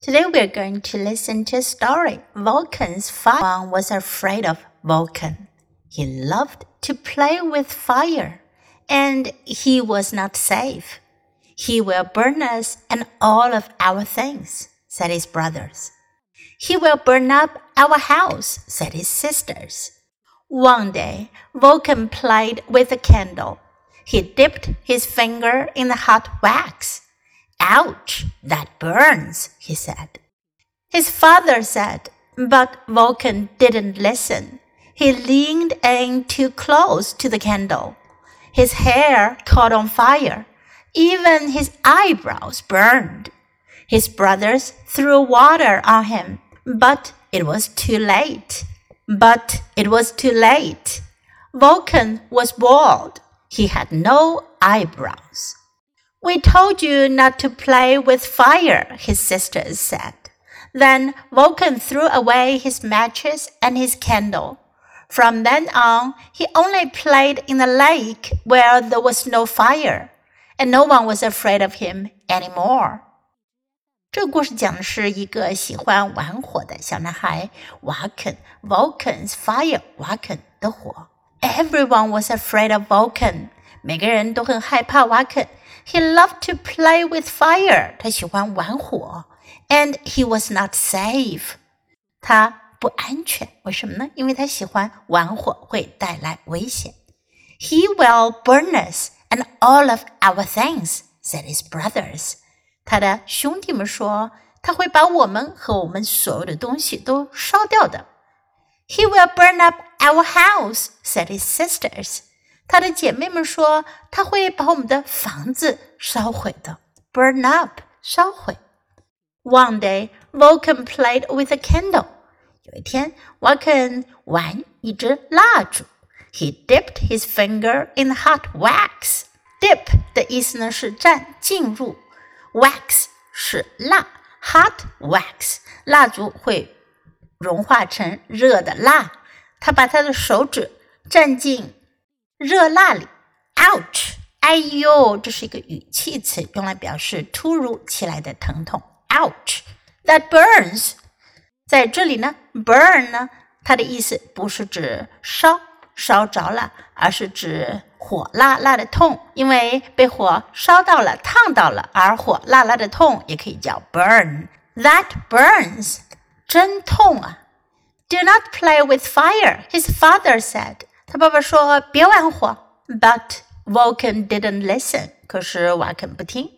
Today we're going to listen to a story. Vulcan's father was afraid of Vulcan. He loved to play with fire, and he was not safe. He will burn us and all of our things, said his brothers. He will burn up our house, said his sisters. One day, Vulcan played with a candle. He dipped his finger in the hot wax. Ouch, that burns, he said. His father said, but Vulcan didn't listen. He leaned in too close to the candle. His hair caught on fire. Even his eyebrows burned. His brothers threw water on him, but it was too late. But it was too late. Vulcan was bald. He had no eyebrows. We told you not to play with fire, his sisters said. Then Vulcan threw away his matches and his candle. From then on, he only played in the lake where there was no fire, and no one was afraid of him anymore. 这个故事讲的是一个喜欢玩火的小男孩瓦肯 （Vulcan's fire）。瓦肯的火。Everyone was afraid of Vulcan。每个人都很害怕瓦肯。 He loved to play with fire。他喜欢玩火。And he was not safe。他不安全。为什么呢？因为他喜欢玩火，会带来危险。He will burn us and all of our things," said his brothers. 他的兄弟们说，他会把我们和我们所有的东西都烧掉的。He will burn up our house," said his sisters. 她的姐妹们说，他会把我们的房子烧毁的，burn up，烧毁。One day, Vulcan played with a candle. 有一天，Vulcan 玩一支蜡烛。He dipped his finger in hot wax. Dip 的意思呢是蘸进入，wax 是蜡，hot wax 蜡烛会融化成热的蜡。他把他的手指蘸进热辣里，ouch！哎呦，这是一个语气词，用来表示突如其来的疼痛。ouch！That burns！在这里呢，burn 呢，它的意思不是指烧烧着了，而是指火辣辣的痛，因为被火烧到了、烫到了，而火辣辣的痛也可以叫 burn。That burns！真痛啊！Do not play with fire, his father said. 他爸爸说：“别玩火。” But Vulcan didn't listen. 可是瓦肯不听。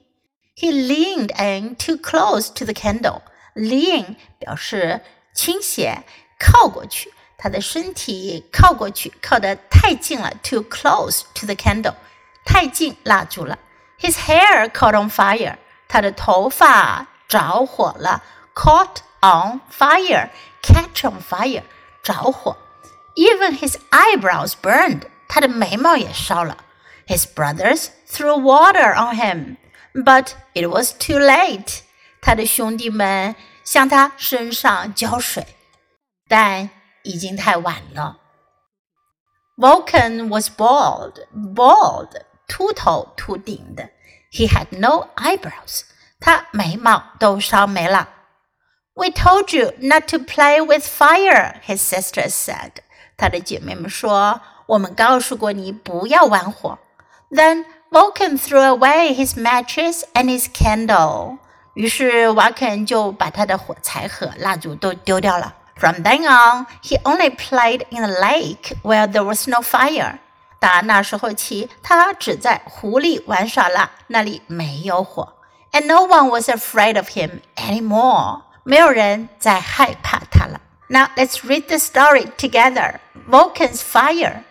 He leaned in too close to the candle. Lean 表示倾斜，靠过去。他的身体靠过去，靠得太近了，too close to the candle，太近蜡烛了。His hair caught on fire. 他的头发着火了，caught on fire，catch on fire，着火。 even his eyebrows burned. 他的眉毛也烧了。His brothers threw water on him, but it was too late. 他的兄弟们向他身上浇水，但已经太晚了。Vulcan was bald, bald，秃头秃顶的。He had no eyebrows. 他眉毛都烧没了。We told you not to play with fire, his sisters said. 她的姐妹们说：“我们告诉过你不要玩火。” Then Vulcan threw away his matches and his candle. 于是瓦肯就把他的火柴和蜡烛都丢掉了。From then on, he only played in the lake where there was no fire. 打那时候起，他只在湖里玩耍了，那里没有火。And no one was afraid of him anymore. 没有人再害怕他了。Now let's read the story together. Vulcan's fire.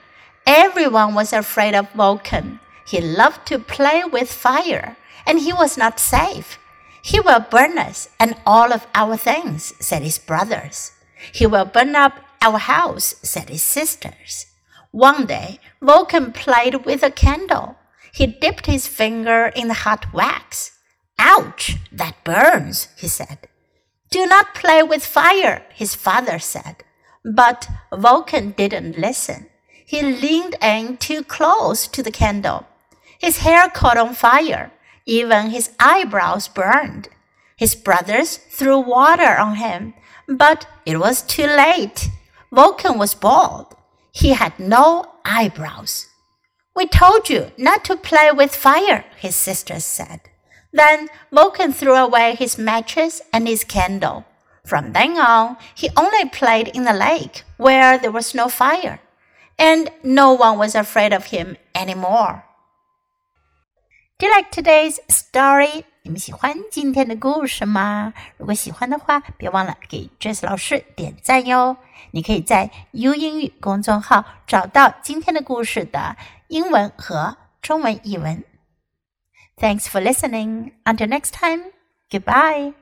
Everyone was afraid of Vulcan. He loved to play with fire, and he was not safe. He will burn us and all of our things, said his brothers. He will burn up our house, said his sisters. One day, Vulcan played with a candle. He dipped his finger in the hot wax. Ouch, that burns, he said. Do not play with fire, his father said. But Vulcan didn't listen. He leaned in too close to the candle. His hair caught on fire. Even his eyebrows burned. His brothers threw water on him, but it was too late. Vulcan was bald. He had no eyebrows. We told you not to play with fire, his sisters said. Then Vulcan threw away his matches and his candle. From then on, he only played in the lake where there was no fire, and no one was afraid of him anymore. Do you like today's story? 你们喜欢今天的故事吗？如果喜欢的话，别忘了给 Jess 老师点赞哟。你可以在 U 英语公众号找到今天的故事的英文和中文译文。Thanks for listening. Until next time. Goodbye.